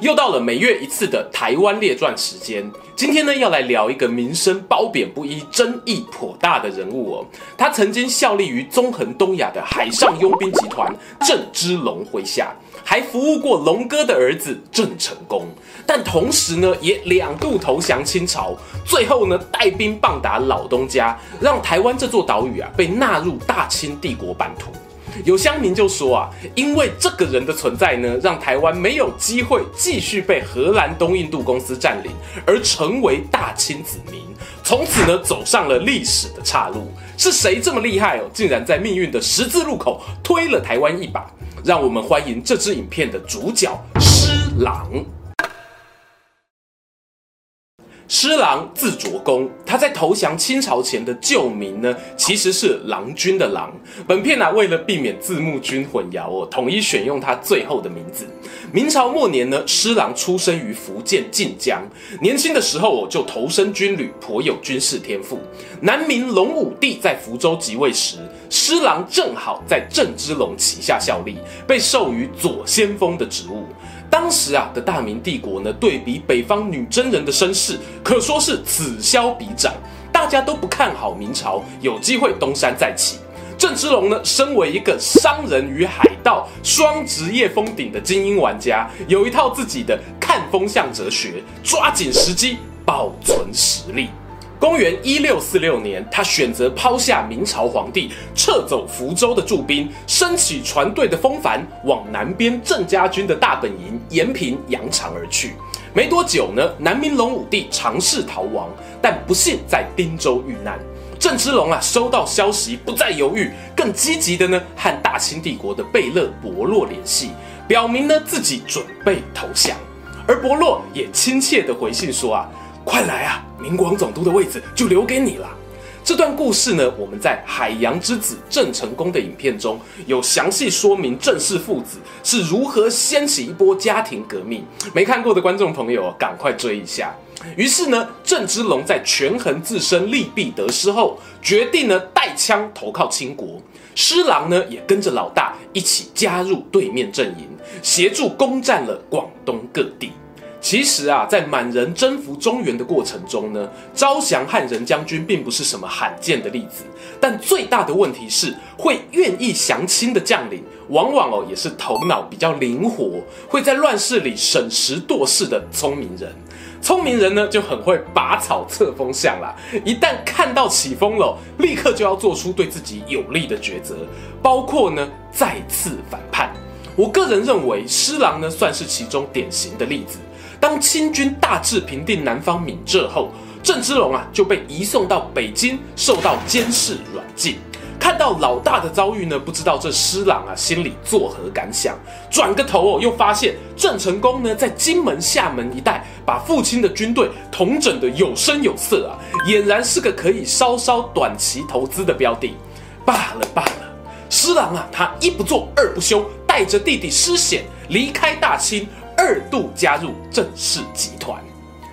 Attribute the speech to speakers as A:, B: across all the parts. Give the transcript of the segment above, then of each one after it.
A: 又到了每月一次的台湾列传时间，今天呢要来聊一个名声褒贬不一、争议颇大的人物哦。他曾经效力于纵横东亚的海上佣兵集团郑芝龙麾下。还服务过龙哥的儿子郑成功，但同时呢，也两度投降清朝，最后呢，带兵棒打老东家，让台湾这座岛屿啊被纳入大清帝国版图。有乡民就说啊，因为这个人的存在呢，让台湾没有机会继续被荷兰东印度公司占领，而成为大清子民，从此呢，走上了历史的岔路。是谁这么厉害哦，竟然在命运的十字路口推了台湾一把？让我们欢迎这支影片的主角施琅。施琅字卓公，他在投降清朝前的旧名呢，其实是郎君的郎。本片呢、啊，为了避免字幕君混淆哦，统一选用他最后的名字。明朝末年呢，施琅出生于福建晋江，年轻的时候哦，就投身军旅，颇有军事天赋。南明隆武帝在福州即位时，施琅正好在郑芝龙旗下效力，被授予左先锋的职务。当时啊的大明帝国呢，对比北方女真人的声势，可说是此消彼长。大家都不看好明朝有机会东山再起。郑芝龙呢，身为一个商人与海盗双职业封顶的精英玩家，有一套自己的看风向哲学，抓紧时机，保存实力。公元一六四六年，他选择抛下明朝皇帝，撤走福州的驻兵，升起船队的风帆，往南边郑家军的大本营延平扬长而去。没多久呢，南明隆武帝尝试逃亡，但不幸在汀州遇难。郑芝龙啊，收到消息不再犹豫，更积极的呢，和大清帝国的贝勒伯洛联系，表明呢自己准备投降。而伯洛也亲切的回信说啊。快来啊！明广总督的位置就留给你了。这段故事呢，我们在海洋之子郑成功的影片中有详细说明郑氏父子是如何掀起一波家庭革命。没看过的观众朋友，赶快追一下。于是呢，郑芝龙在权衡自身利弊得失后，决定呢带枪投靠清国。施琅呢也跟着老大一起加入对面阵营，协助攻占了广东各地。其实啊，在满人征服中原的过程中呢，招降汉人将军并不是什么罕见的例子。但最大的问题是，会愿意降清的将领，往往哦也是头脑比较灵活，会在乱世里审时度势的聪明人。聪明人呢就很会拔草测风向啦，一旦看到起风了，立刻就要做出对自己有利的抉择，包括呢再次反叛。我个人认为，施琅呢算是其中典型的例子。当清军大致平定南方闽浙后，郑芝龙啊就被移送到北京，受到监视软禁。看到老大的遭遇呢，不知道这施琅啊心里作何感想？转个头哦，又发现郑成功呢在金门、厦门一带把父亲的军队统整得有声有色啊，俨然是个可以稍稍短期投资的标的。罢了罢了，施琅啊，他一不做二不休，带着弟弟施显离开大清。二度加入郑氏集团，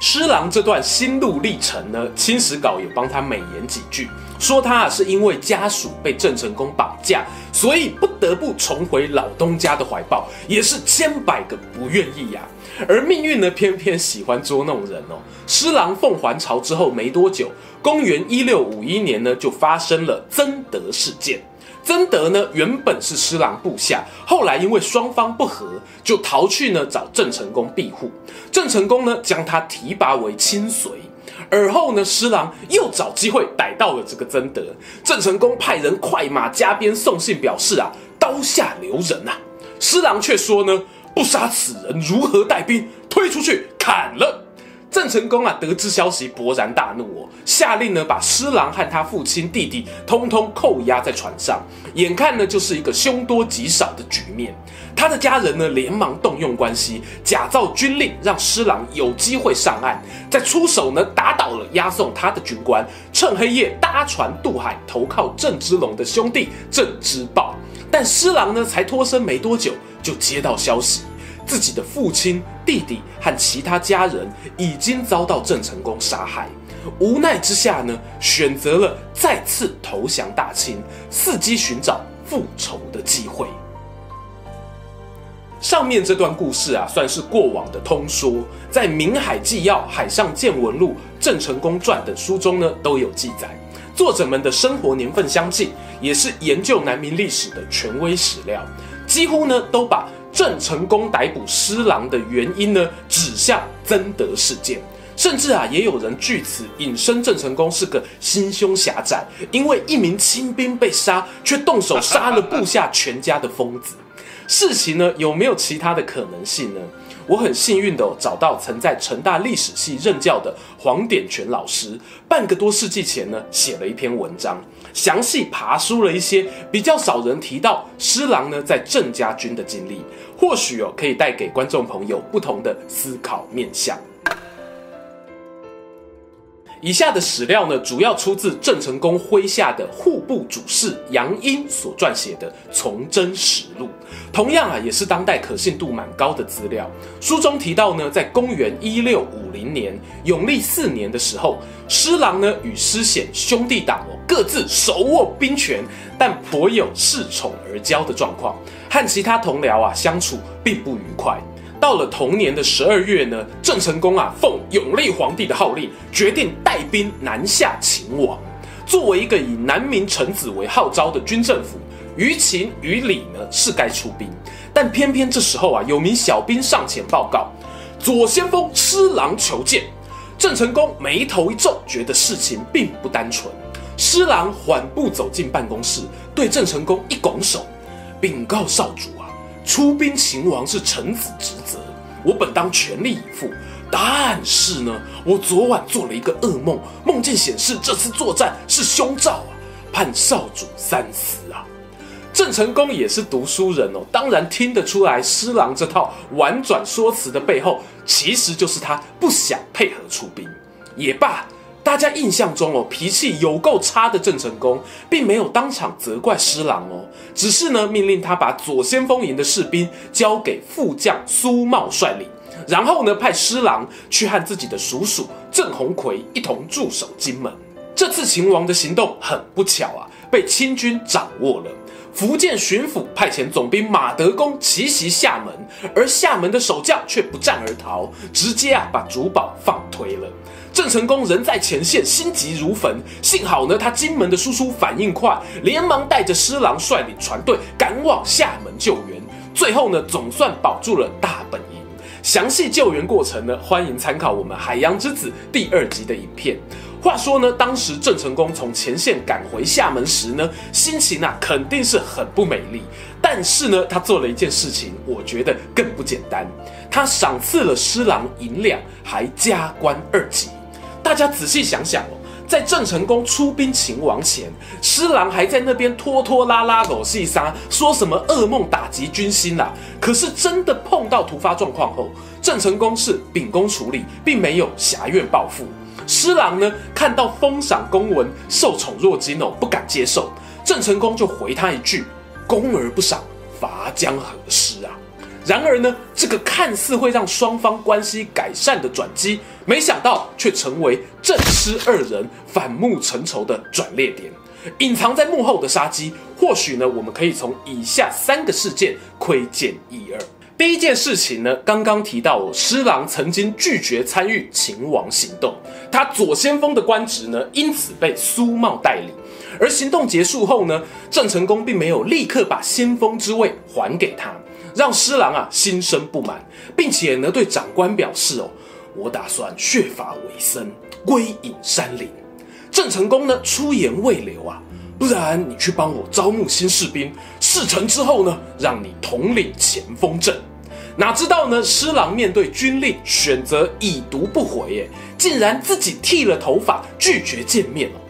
A: 施琅这段心路历程呢，清史稿有帮他美言几句，说他啊是因为家属被郑成功绑架，所以不得不重回老东家的怀抱，也是千百个不愿意呀、而命运呢，偏偏喜欢捉弄人哦。施琅奉还朝之后没多久，公元一六五一年呢，就发生了曾德事件。曾德呢，原本是施琅部下，后来因为双方不和，就逃去呢找郑成功庇护。郑成功呢将他提拔为亲随，而后呢施琅又找机会逮到了这个曾德。郑成功派人快马加鞭送信表示啊，刀下留人呐。施琅却说呢，不杀此人如何带兵推出去砍了。郑成功啊，得知消息勃然大怒哦，下令呢把施琅和他父亲弟弟通通扣押在船上，眼看呢就是一个凶多吉少的局面。他的家人呢，连忙动用关系，假造军令，让施琅有机会上岸，再出手呢，打倒了押送他的军官，趁黑夜搭船渡海，投靠郑芝龙的兄弟郑芝豹。但施琅呢，才脱身没多久，就接到消息，自己的父亲、弟弟和其他家人已经遭到郑成功杀害。无奈之下呢，选择了再次投降大清，伺机寻找复仇的机会。上面这段故事啊，算是过往的通说，在《明海纪要》《海上见闻录》《郑成功传》等书中呢都有记载。作者们的生活年份相近，也是研究南明历史的权威史料，几乎呢都把郑成功逮捕施琅的原因呢指向曾德事件。甚至啊，也有人据此引申郑成功是个心胸狭窄，因为一名亲兵被杀，却动手杀了部下全家的疯子。事情呢，有没有其他的可能性呢？我很幸运的、找到曾在成大历史系任教的黄典全老师，半个多世纪前呢写了一篇文章，详细爬梳了一些比较少人提到施郎呢在郑家军的经历，或许哦可以带给观众朋友不同的思考面向。以下的史料呢，主要出自郑成功麾下的户部主事杨英所撰写的《从征实录》，同样啊，也是当代可信度蛮高的资料。书中提到呢，在公元一六五零年永历四年的时候，施琅呢与施显兄弟党哦各自手握兵权，但颇有恃宠而骄的状况，和其他同僚啊相处并不愉快。到了同年的十二月呢，郑成功啊奉永历皇帝的号令，决定带兵南下秦王。作为一个以南明臣子为号召的军政府，于情于理呢是该出兵，但偏偏这时候啊有名小兵上前报告，左先锋施琅求见。郑成功眉头一皱，觉得事情并不单纯。施琅缓步走进办公室，对郑成功一拱手，禀告少主。出兵秦王是臣子职责，我本当全力以赴。但是呢，我昨晚做了一个噩梦，梦境显示这次作战是凶兆啊，盼少主三思啊。郑成功也是读书人哦，当然听得出来施琅这套婉转说辞的背后，其实就是他不想配合出兵。也罢。大家印象中哦，脾气有够差的郑成功，并没有当场责怪施琅哦，只是呢命令他把左先锋营的士兵交给副将苏茂率领，然后呢派施琅去和自己的叔叔郑鸿逵一同驻守金门。这次秦王的行动很不巧啊，被清军掌握了。福建巡抚派遣总兵马德公奇袭厦门，而厦门的守将却不战而逃，直接啊把主堡放推了。郑成功人在前线，心急如焚。幸好呢，他金门的叔叔反应快，连忙带着施琅率领船队赶往厦门救援。最后呢，总算保住了大本营。详细救援过程呢，欢迎参考我们《海洋之子》第二集的影片。话说呢，当时郑成功从前线赶回厦门时呢，心情啊肯定是很不美丽。但是呢，他做了一件事情，我觉得更不简单。他赏赐了施琅银两，还加官二级。大家仔细想想哦，在郑成功出兵秦王前，施琅还在那边拖拖拉拉、狗戏沙，说什么噩梦打击军心啦。可是真的碰到突发状况后，郑成功是秉公处理，并没有侠怨报复。施琅呢，看到封赏公文，受宠若惊哦，不敢接受。郑成功就回他一句：“公而不赏，伐将何事啊？”然而呢，这个看似会让双方关系改善的转机，没想到却成为郑施二人反目成仇的转捩点。隐藏在幕后的杀机，或许呢，我们可以从以下三个事件窥见一二。第一件事情呢，刚刚提到，施琅曾经拒绝参与秦王行动，他左先锋的官职呢，因此被苏茂代理。而行动结束后呢，郑成功并没有立刻把先锋之位还给他。让施琅啊心生不满，并且呢对长官表示哦，我打算削发为僧，归隐山林。郑成功呢出言未留啊，不然你去帮我招募新士兵，事成之后呢，让你统领前锋阵。哪知道呢，施琅面对军令，选择已读不回，哎，竟然自己剃了头发，拒绝见面了。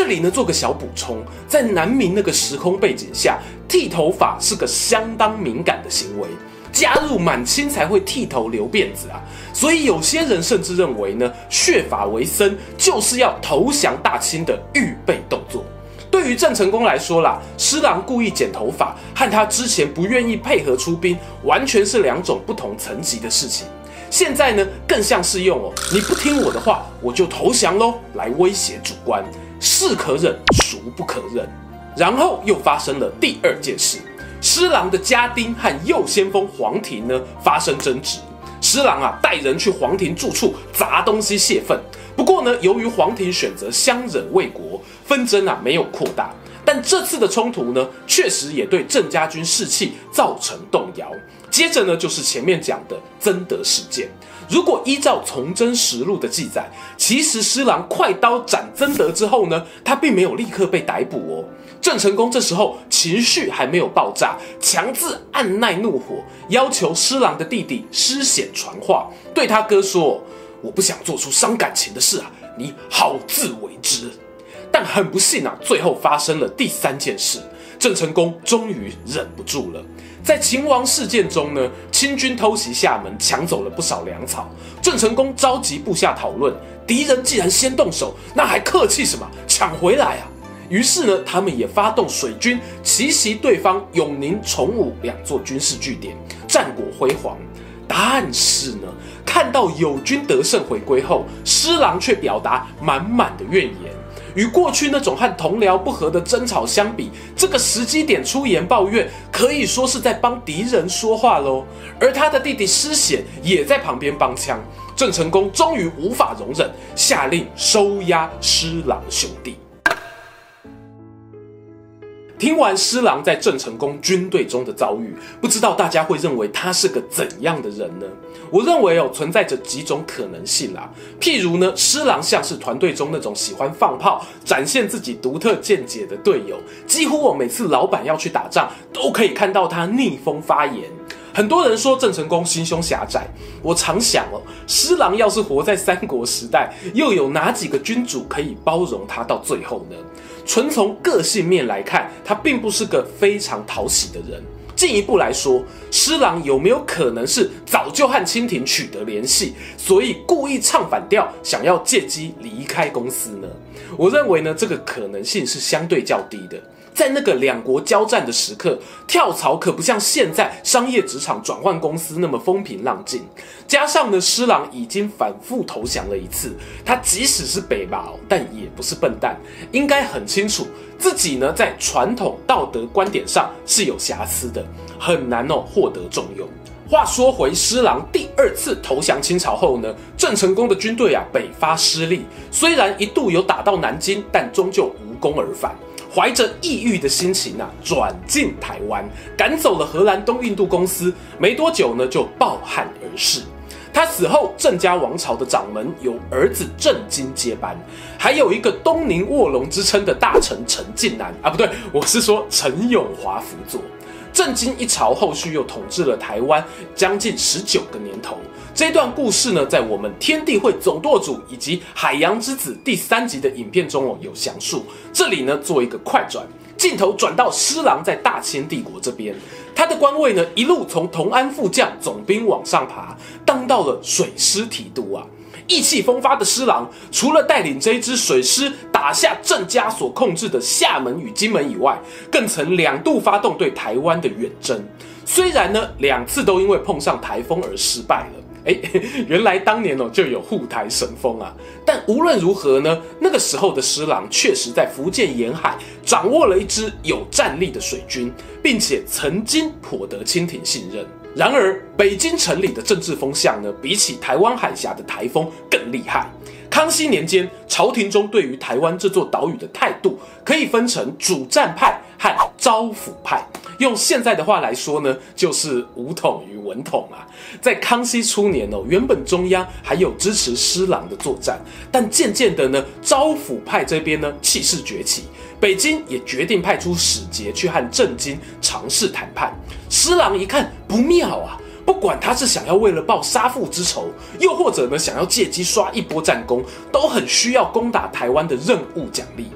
A: 这里呢，做个小补充，在南明那个时空背景下，剃头发是个相当敏感的行为。加入满清才会剃头留辫子啊，所以有些人甚至认为呢，削发为僧就是要投降大清的预备动作。对于郑成功来说啦，施琅故意剪头发和他之前不愿意配合出兵，完全是两种不同层级的事情。现在呢，更像是用哦，你不听我的话，我就投降喽，来威胁主官，是可忍，孰不可忍？然后又发生了第二件事。施琅的家丁和右先锋黄庭呢发生争执，施琅啊带人去黄庭住处砸东西泄愤。不过呢，由于黄庭选择相忍为国，纷争啊没有扩大。但这次的冲突呢，确实也对郑家军士气造成动摇。接着呢，就是前面讲的曾德事件。如果依照《崇祯实录》的记载，其实施琅快刀斩曾德之后呢，他并没有立刻被逮捕哦。郑成功这时候情绪还没有爆炸，强自按耐怒火，要求施琅的弟弟施显传话，对他哥说：“我不想做出伤感情的事啊，你好自为之。”但很不幸啊，最后发生了第三件事，郑成功终于忍不住了。在秦王事件中呢，清军偷袭厦门，抢走了不少粮草。郑成功召集部下讨论，敌人既然先动手，那还客气什么？抢回来啊！于是呢，他们也发动水军奇袭对方永宁、崇武两座军事据点，战果辉煌。但是呢，看到友军得胜回归后，施琅却表达满满的怨言。与过去那种和同僚不和的争吵相比，这个时机点出言抱怨，可以说是在帮敌人说话喽。而他的弟弟施显也在旁边帮腔。郑成功终于无法容忍，下令收押施琅兄弟。听完施琅在郑成功军队中的遭遇，不知道大家会认为他是个怎样的人呢？我认为哦，存在着几种可能性啦。譬如呢，施琅像是团队中那种喜欢放炮、展现自己独特见解的队友，几乎我每次老板要去打仗，都可以看到他逆风发言。很多人说郑成功心胸狭窄，我常想哦，施琅要是活在三国时代，又有哪几个君主可以包容他到最后呢？纯从个性面来看，他并不是个非常讨喜的人。进一步来说，施琅有没有可能是早就和清廷取得联系，所以故意唱反调，想要借机离开公司呢？我认为呢，这个可能性是相对较低的。在那个两国交战的时刻，跳槽可不像现在商业职场转换公司那么风平浪静。加上呢，施琅已经反复投降了一次，他即使是北伐，但也不是笨蛋，应该很清楚自己呢在传统道德观点上是有瑕疵的，很难哦获得重用。话说回施琅第二次投降清朝后呢，郑成功的军队啊北伐失利，虽然一度有打到南京，但终究无功而返。怀着抑郁的心情啊，转进台湾，赶走了荷兰东印度公司。没多久呢，就抱憾而逝。他死后，郑家王朝的掌门由儿子郑经接班，还有一个东宁卧龙之称的大臣陈近南啊，不对，我是说陈永华辅佐。震惊一朝后续又统治了台湾将近十九个年头。这段故事呢，在我们《天地会总舵主》以及《海洋之子》第三集的影片中哦有详述。这里呢，做一个快转，镜头转到施琅在大清帝国这边，他的官位呢一路从同安副将总兵往上爬，当到了水师提督啊。意气风发的施琅，除了带领这一支水师打下郑家所控制的厦门与金门以外，更曾两度发动对台湾的远征。虽然呢，两次都因为碰上台风而失败了。哎，原来当年哦就有护台神风啊！但无论如何呢，那个时候的施琅确实在福建沿海掌握了一支有战力的水军，并且曾经颇得清廷信任。然而，北京城里的政治风向呢，比起台湾海峡的台风更厉害。康熙年间，朝廷中对于台湾这座岛屿的态度，可以分成主战派和招抚派。用现在的话来说呢，就是武统与文统啊。在康熙初年哦，原本中央还有支持施琅的作战，但渐渐的呢，招抚派这边呢气势崛起，北京也决定派出使节去和郑经尝试谈判。施琅一看不妙啊，不管他是想要为了报杀父之仇，又或者呢想要借机刷一波战功，都很需要攻打台湾的任务奖励。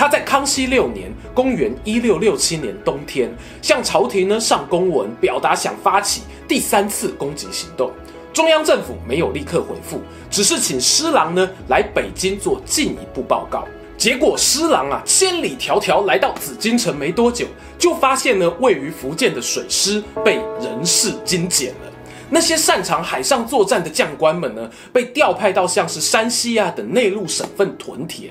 A: 他在康熙六年（公元一六六七年）冬天，向朝廷呢上公文，表达想发起第三次攻击行动。中央政府没有立刻回复，只是请施琅呢来北京做进一步报告。结果施琅啊千里迢迢来到紫禁城没多久，就发现呢位于福建的水师被人事精简了。那些擅长海上作战的将官们呢，被调派到像是山西啊等内陆省份屯田。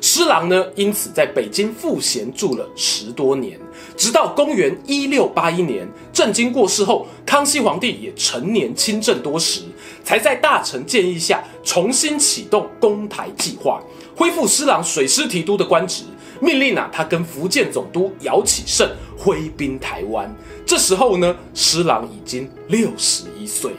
A: 施琅呢，因此在北京赋闲住了十多年，直到公元一六八一年，郑经过世后，康熙皇帝也成年亲政多时，才在大臣建议下重新启动攻台计划，恢复施琅水师提督的官职，命令啊他跟福建总督姚启圣挥兵台湾。这时候呢，施琅已经六十岁了。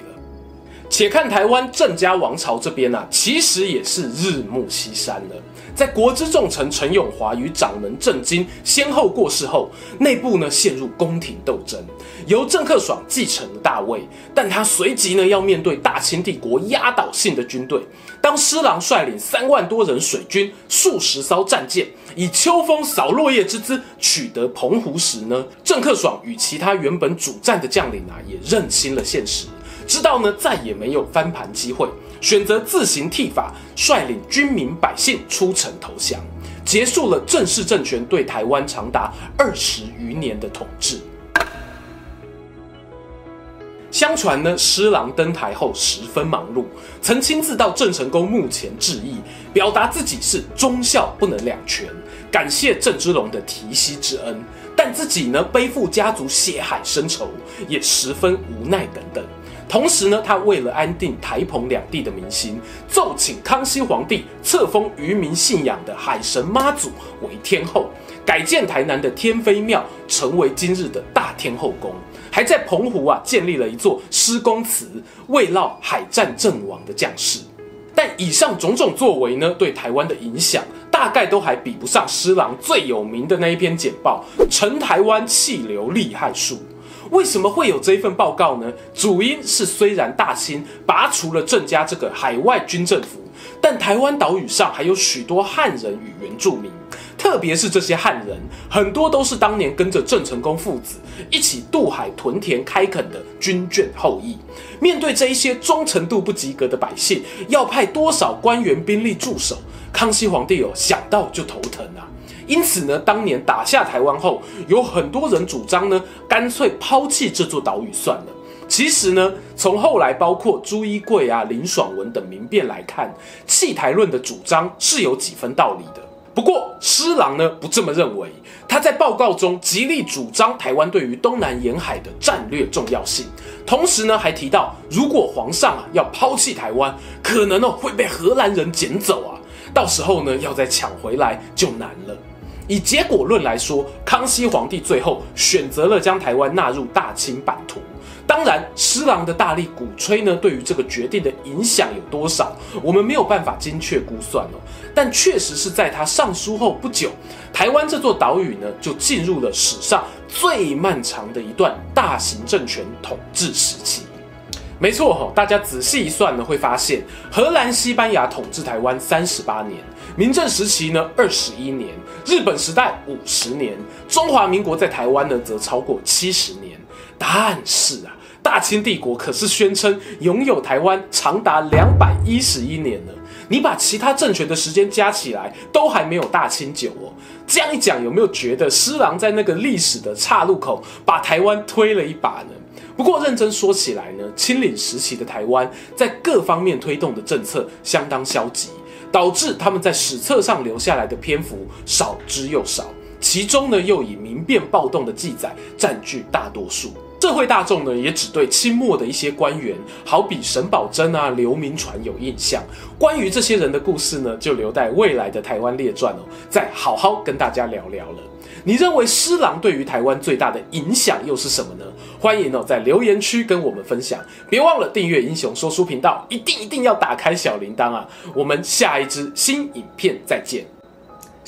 A: 且看台湾郑家王朝这边啊，其实也是日暮西山了。在国之重臣陈永华与掌门郑经先后过世后，内部呢陷入宫廷斗争，由郑克爽继承了大位，但他随即呢要面对大清帝国压倒性的军队。当施琅率领三万多人水军、数十艘战舰，以秋风扫落叶之姿取得澎湖时呢，郑克爽与其他原本主战的将领啊，也认清了现实。知道呢，再也没有翻盘机会，选择自行剃发，率领军民百姓出城投降，结束了郑氏政权对台湾长达二十余年的统治。相传呢，施琅登台后十分忙碌，曾亲自到郑成功墓前致意，表达自己是忠孝不能两全，感谢郑芝龙的提携之恩，但自己呢背负家族血海深仇，也十分无奈等等。同时呢，他为了安定台澎两地的民心，奏请康熙皇帝册封渔民信仰的海神妈祖为天后，改建台南的天妃庙，成为今日的大天后宫，还在澎湖啊建立了一座施公祠，慰劳海战阵亡的将士。但以上种种作为呢，对台湾的影响，大概都还比不上施琅最有名的那一篇简报《陈台湾气流利害术》。为什么会有这一份报告呢？主因是虽然大清拔除了郑家这个海外军政府，但台湾岛屿上还有许多汉人与原住民，特别是这些汉人，很多都是当年跟着郑成功父子一起渡海屯田开垦的军眷后裔。面对这一些忠诚度不及格的百姓，要派多少官员兵力驻守？康熙皇帝有想到就头疼啊！因此呢，当年打下台湾后，有很多人主张呢，干脆抛弃这座岛屿算了。其实呢，从后来包括朱一贵啊、林爽文等民变来看，弃台论的主张是有几分道理的。不过施琅呢不这么认为，他在报告中极力主张台湾对于东南沿海的战略重要性，同时呢还提到，如果皇上啊要抛弃台湾，可能哦会被荷兰人捡走啊，到时候呢要再抢回来就难了。以结果论来说，康熙皇帝最后选择了将台湾纳入大清版图。当然，施琅的大力鼓吹呢，对于这个决定的影响有多少，我们没有办法精确估算哦。但确实是在他上书后不久，台湾这座岛屿呢，就进入了史上最漫长的一段大型政权统治时期。没错哈，大家仔细一算呢，会发现荷兰、西班牙统治台湾三十八年，明郑时期呢二十一年，日本时代五十年，中华民国在台湾呢则超过七十年。但是啊，大清帝国可是宣称拥有台湾长达两百一十一年呢。你把其他政权的时间加起来，都还没有大清久哦。这样一讲，有没有觉得施琅在那个历史的岔路口把台湾推了一把呢？不过认真说起来呢，清领时期的台湾在各方面推动的政策相当消极，导致他们在史册上留下来的篇幅少之又少，其中呢又以民变暴动的记载占据大多数。社会大众呢也只对清末的一些官员，好比沈葆桢啊、刘铭传有印象。关于这些人的故事呢，就留待未来的台湾列传哦，再好好跟大家聊聊了。你认为施琅对于台湾最大的影响又是什么呢？欢迎哦，在留言区跟我们分享。别忘了订阅英雄说书频道，一定一定要打开小铃铛啊！我们下一支新影片再见。